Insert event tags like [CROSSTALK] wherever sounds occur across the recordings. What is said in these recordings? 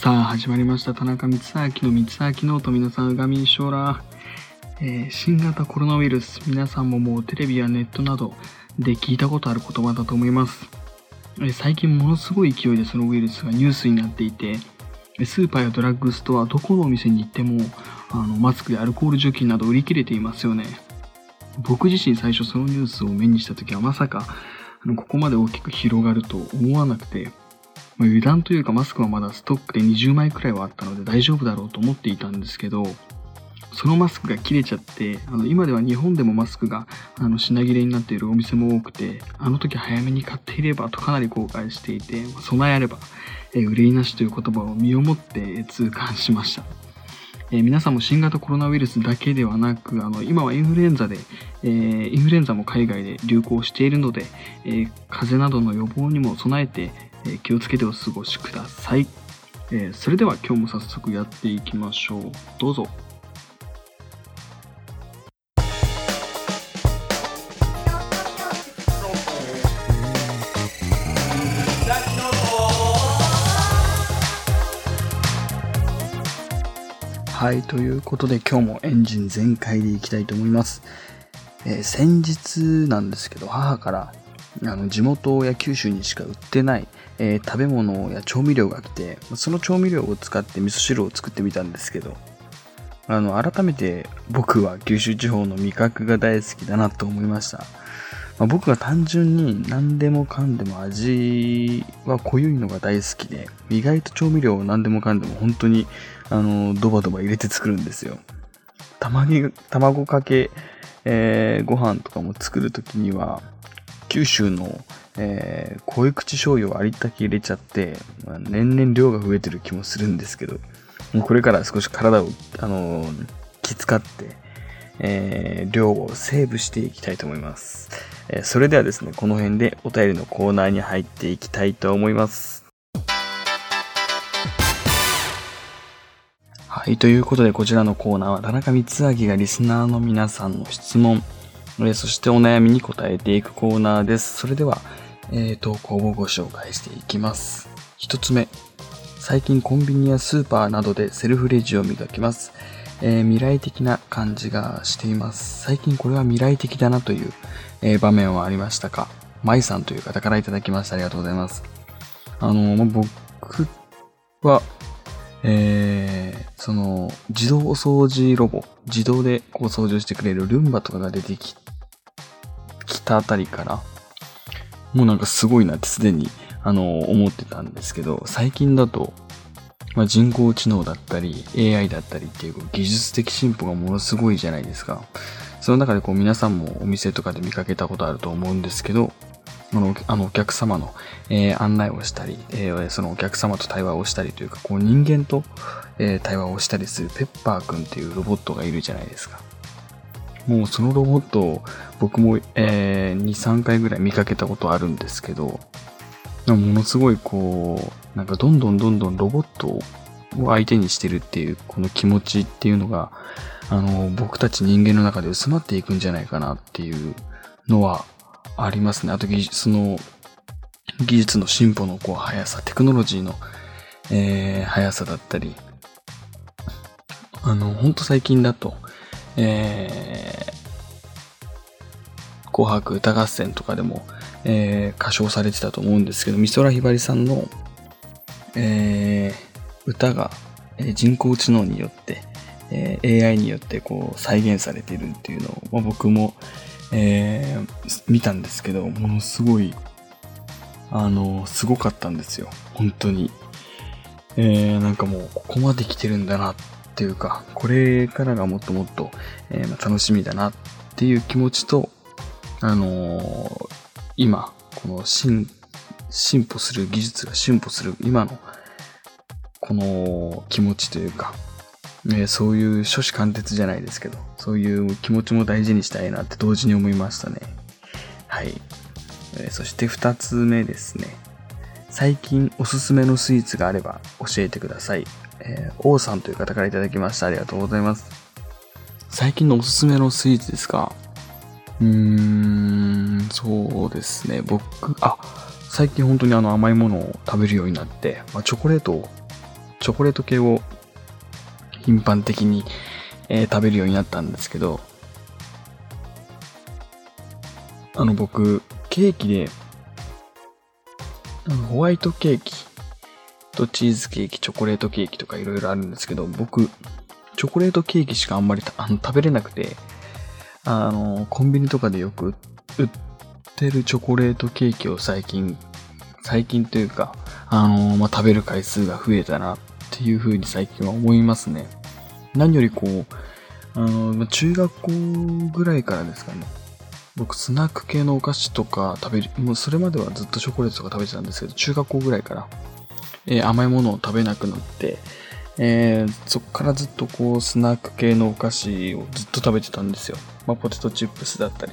さあ始まりました。田中光秋の光明ノート皆さんうがみんしょうら、えー、新型コロナウイルス。皆さんももうテレビやネットなどで聞いたことある言葉だと思います、えー、最近ものすごい勢いでそのウイルスがニュースになっていてスーパーやドラッグストアどこのお店に行ってもあのマスクやアルコール除菌など売り切れていますよね。僕自身最初そのニュースを目にした時はまさかあのここまで大きく広がると思わなくて。まあ、油断というかマスクはまだストックで20枚くらいはあったので大丈夫だろうと思っていたんですけど、そのマスクが切れちゃって、あの今では日本でもマスクがあの品切れになっているお店も多くて、あの時早めに買っていればとかなり後悔していて、備えあれば、え憂いなしという言葉を身をもって痛感しました。え、皆さんも新型コロナウイルスだけではなく、あの今はインフルエンザで、えー、インフルエンザも海外で流行しているので、えー、風邪などの予防にも備えて、え気をつけてお過ごしください、えそれでは今日も早速やっていきましょう。どうぞ。はい、ということで今日もエンジン全開でいきたいと思います。えー、先日なんですけど、母からあの地元や九州にしか売ってない、えー、食べ物や調味料が来てその調味料を使って味噌汁を作ってみたんですけどあの改めて僕は九州地方の味覚が大好きだなと思いました、まあ、僕は単純に何でもかんでも味は濃ゆいのが大好きで意外と調味料を何でもかんでも本当にあのドバドバ入れて作るんですよ。卵かけ、えー、ご飯とかも作るときには九州の、えー、濃い口醤油をありったけ入れちゃって、まあ、年々量が増えてる気もするんですけど、もうこれから少し体を、あのー、気遣って、えー、量をセーブしていきたいと思います。えー、それではですね、この辺でお便りのコーナーに入っていきたいと思います。はい、ということでこちらのコーナーは田中光明がリスナーの皆さんの質問、えそしてお悩みに答えていくコーナーです。それでは、えー、投稿をご紹介していきます。一つ目。最近コンビニやスーパーなどでセルフレジを磨きます。えー、未来的な感じがしています。最近これは未来的だなという、えー、場面はありましたか？マイさんという方からいただきました。ありがとうございます。あの、僕は、えー、その、自動お掃除ロボ、自動でこう掃除してくれるルンバとかが出てきたあたりから、もうなんかすごいなってすでに、あの、思ってたんですけど、最近だと、まあ、人工知能だったり、AI だったりっていう技術的進歩がものすごいじゃないですか。その中でこう皆さんもお店とかで見かけたことあると思うんですけど、あの、あのお客様の、えー、案内をしたり、えー、そのお客様と対話をしたりというか、こう人間と、えー、対話をしたりするペッパーくんっていうロボットがいるじゃないですか。もうそのロボットを僕も、えー、2、3回ぐらい見かけたことあるんですけど、ものすごいこう、なんかどんどんどんどんロボットを相手にしてるっていうこの気持ちっていうのが、あの、僕たち人間の中で薄まっていくんじゃないかなっていうのはありますね。あと、その、技術の進歩のこう速さ、テクノロジーの、えー、速さだったり、あの、ほんと最近だと、えー、紅白歌合戦とかでも、えー、歌唱されてたと思うんですけど、美空ひばりさんの、えー、歌が、人工知能によって、えー、AI によってこう再現されているっていうのを、まあ、僕も、えー、見たんですけど、ものすごい、あの、すごかったんですよ。本当に。えー、なんかもう、ここまで来てるんだなっっていうか、これからがもっともっと、えー、楽しみだなっていう気持ちと、あのー、今、この進、進歩する技術が進歩する今の、この気持ちというか、えー、そういう初子貫徹じゃないですけど、そういう気持ちも大事にしたいなって同時に思いましたね。はい。えー、そして二つ目ですね。最近おすすめのスイーツがあれば教えてください。えー、王さんという方からいただきました。ありがとうございます。最近のおすすめのスイーツですか？うーん、そうですね。僕、あ、最近本当にあの甘いものを食べるようになって、まあ、チョコレートチョコレート系を頻繁的に、えー食べるようになったんですけど、あの僕、ケーキで、ホワイトケーキとチーズケーキ、チョコレートケーキとかいろいろあるんですけど、僕、チョコレートケーキしかあんまり [LAUGHS] あの食べれなくて、あの、コンビニとかでよく売ってるチョコレートケーキを最近、最近というか、あの、まあ、食べる回数が増えたなっていう風に最近は思いますね。何よりこう、あの、中学校ぐらいからですかね。僕、スナック系のお菓子とか食べる、もうそれまではずっとチョコレートとか食べてたんですけど、中学校ぐらいから、えー甘いものを食べなくなって、えーそっからずっとこう、スナック系のお菓子をずっと食べてたんですよ。まあ、ポテトチップスだったり、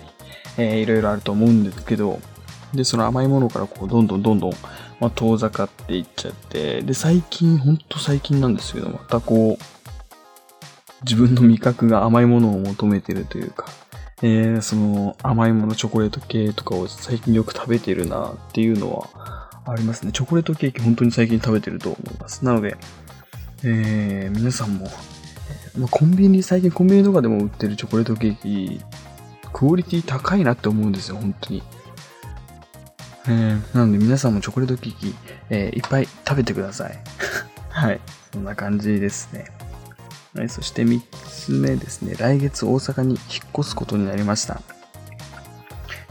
えーいろいろあると思うんですけど、で、その甘いものからこう、どんどんどんどん、まあ、遠ざかっていっちゃって、で、最近、ほんと最近なんですけど、またこう、自分の味覚が甘いものを求めてるというか、えーその甘いもの、チョコレート系とかを最近よく食べてるなっていうのはありますね。チョコレートケーキ本当に最近食べてると思います。なので、えー皆さんも、まあ、コンビニ、最近コンビニとかでも売ってるチョコレートケーキ、クオリティ高いなって思うんですよ、本当に。えーなので皆さんもチョコレートケーキ、えーいっぱい食べてください。[LAUGHS] はい。そんな感じですね。はい、そして3つ目ですね。来月大阪に引っ越すことになりました。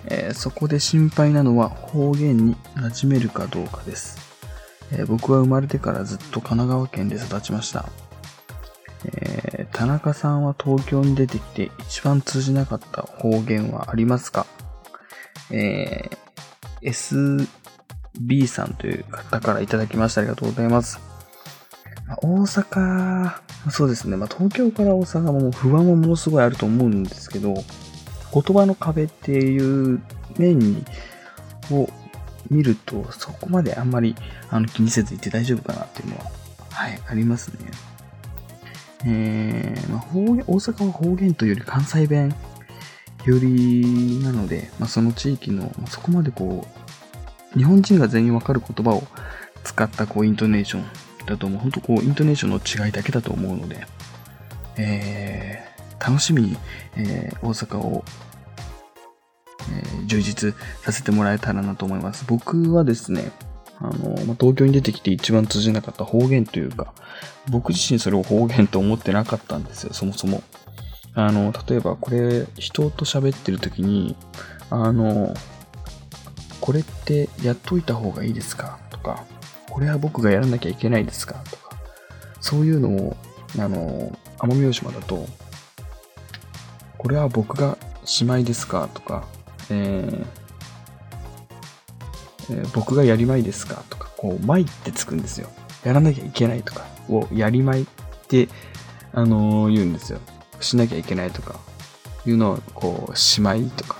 えーそこで心配なのは方言に馴染めるかどうかです。えー僕は生まれてからずっと神奈川県で育ちました。えー田中さんは東京に出てきて一番通じなかった方言はありますか？え SB さんという方からいただきました。ありがとうございます。大阪、そうですね。まあ、東京から大阪も不安はものすごいあると思うんですけど、言葉の壁っていう面に、を見ると、そこまであんまりあの気にせずいて大丈夫かなっていうのは、はい、ありますね。えー、まあ、方言、大阪は方言というより関西弁よりなので、まあ、その地域の、そこまでこう、日本人が全員わかる言葉を使ったこうイントネーションだと思う。本当こうイントネーションの違いだけだと思うので、えー、楽しみに、えー大阪を、えー充実させてもらえたらなと思います。僕はですね、あの、ま東京に出てきて一番通じなかった方言というか、僕自身それを方言と思ってなかったんですよ、そもそも。あの、例えばこれ、人と喋ってる時に、あの、これってやっといた方がいいですか？とか、これは僕がやらなきゃいけないですか？とか、そういうのを、あの、奄美大島だと、これは僕がしまいですか？とか、えーえー僕がやりまいですか？とか、こう、まいってつくんですよ。やらなきゃいけないとかをやりまいって、あのー言うんですよ。しなきゃいけないとか、いうのを、こう、しまいとか、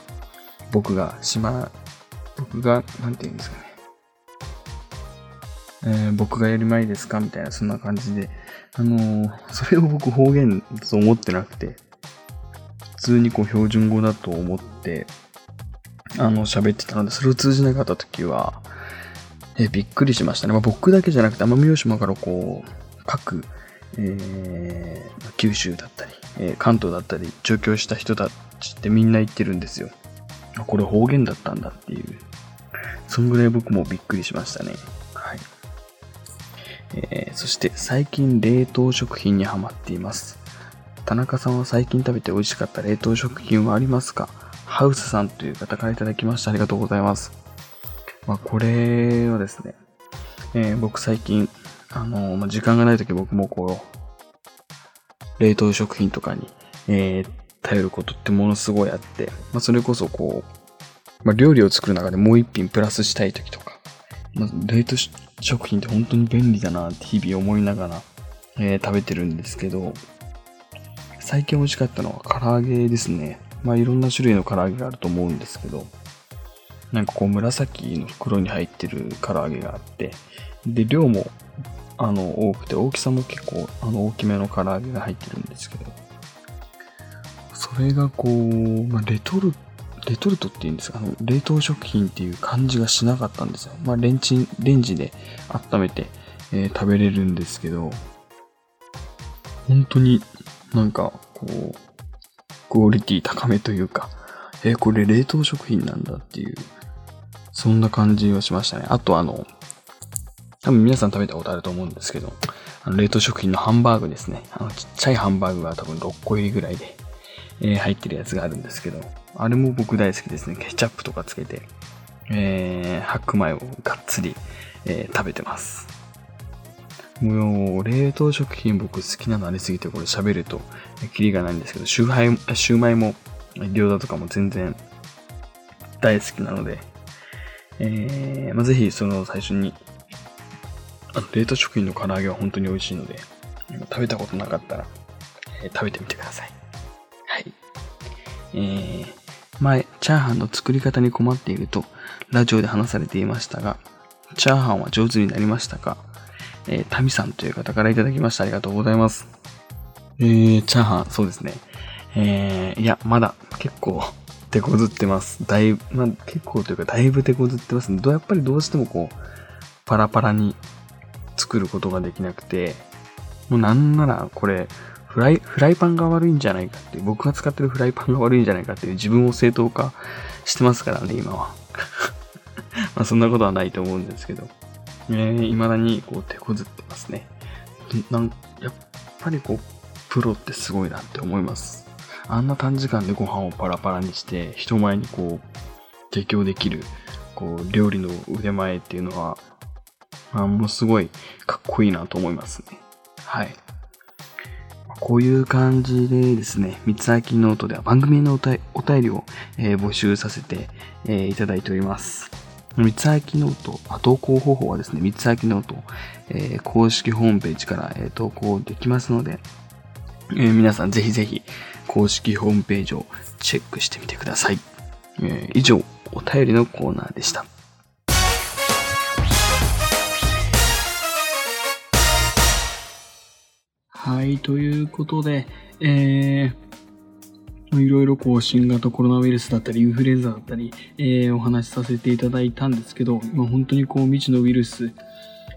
僕がしま、僕が、なんて言うんですかね。えー僕がやりまいですか？みたいな、そんな感じで。あのーそれを僕方言と思ってなくて、通にこう標準語だと思って、あの、喋ってたので、それを通じなかった時は、えびっくりしましたね。まあ、僕だけじゃなくて、奄美大島からこう、各、えー九州だったり、えー関東だったり、上京した人たちってみんな言ってるんですよ。これ方言だったんだっていう。そんぐらい僕もびっくりしましたね。はい。えーそして最近冷凍食品にハマっています。田中さんは最近食べて美味しかった冷凍食品はありますか？ハウスさんという方からいただきました。ありがとうございます。まあ、これはですね、えー僕最近、あのーまあ、時間がない時僕もこう、冷凍食品とかに、えー頼ることってものすごいあって、まあ、それこそこう、まあ、料理を作る中でもう一品プラスしたい時とか、まあ、冷凍食品って本当に便利だなって日々思いながら、えー食べてるんですけど、最近美味しかったのは唐揚げですね。まあいろんな種類の唐揚げがあると思うんですけど、なんかこう紫の袋に入ってる唐揚げがあって、で、量もあの多くて大きさも結構あの大きめの唐揚げが入ってるんですけど、それがこう、まあ、レトルトレトルトっていうんですか、あの冷凍食品っていう感じがしなかったんですよ。まあレンチン、レンジで温めて、えー食べれるんですけど、本当になんか、こう、クオリティ高めというか、えこれ冷凍食品なんだっていう、そんな感じはしましたね。あとあの、多分皆さん食べたことあると思うんですけど、あの冷凍食品のハンバーグですね。あのちっちゃいハンバーグが多分6個入りぐらいで、えー入ってるやつがあるんですけど、あれも僕大好きですね。ケチャップとかつけて、えー白米をがっつり、えー食べてます。もう、冷凍食品僕好きなのありすぎて、これ喋ると、キリがないんですけど、シューハイ、シューマイも、餃子とかも全然大好きなので、えーまあ、ぜひその最初に、あの冷凍食品の唐揚げは本当に美味しいので、食べたことなかったら、えー食べてみてください。はい。えー前、チャーハンの作り方に困っていると、ラジオで話されていましたが、チャーハンは上手になりましたか？えータミさんという方からいただきました。ありがとうございます。えー、チャーハン、そうですね。えー、いや、まだ結構手こずってます。だいぶ、まあ、結構というかだいぶ手こずってますね。やっぱりどうしてもこう、パラパラに作ることができなくて、もうなんならこれ、フライ、フライパンが悪いんじゃないかっていう、僕が使ってるフライパンが悪いんじゃないかっていう自分を正当化してますからね、今は。[LAUGHS] まあそんなことはないと思うんですけど、えー、未だにこう手こずってますね。なんやっぱりこう、プロってすごいなって思います。あんな短時間でご飯をパラパラにして、人前にこう、提供できる、こう、料理の腕前っていうのは、あ、ものすごいかっこいいなと思いますね。はい。こういう感じでですね、三つ秋ノートでは番組のおたお便りを、えー募集させて、えーいただいております。光秋 Note、投稿方法はですね、三つ秋ノート、えー公式ホームページから、えー投稿できますので、えー皆さんぜひぜひ公式ホームページをチェックしてみてください。え以上、お便りのコーナーでした。はい、ということで、えー、いろいろこう新型コロナウイルスだったりインフルエンザだったり、えーお話しさせていただいたんですけど、今本当にこう未知のウイルス、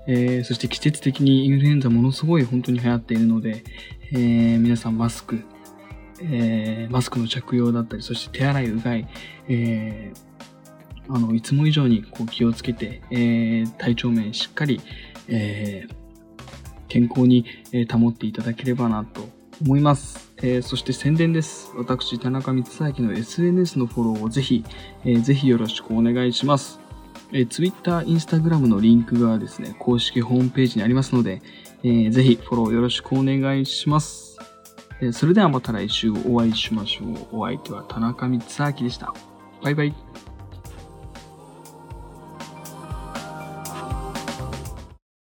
えーそして季節的にインフルエンザものすごい本当に流行っているので、えー皆さんマスク、えーマスクの着用だったり、そして手洗い、うがい、えーあの、いつも以上にこう気をつけて、えー体調面しっかり、えー健康に保っていただければなと思います。えーそして宣伝です。私、田中光明の SNS のフォローをぜひ、えーぜひよろしくお願いします。えー Twitter、Instagram のリンクがですね、公式ホームページにありますので、えーぜひフォローよろしくお願いします。えーそれではまた来週お会いしましょう。お相手は田中光明でした。バイバイ。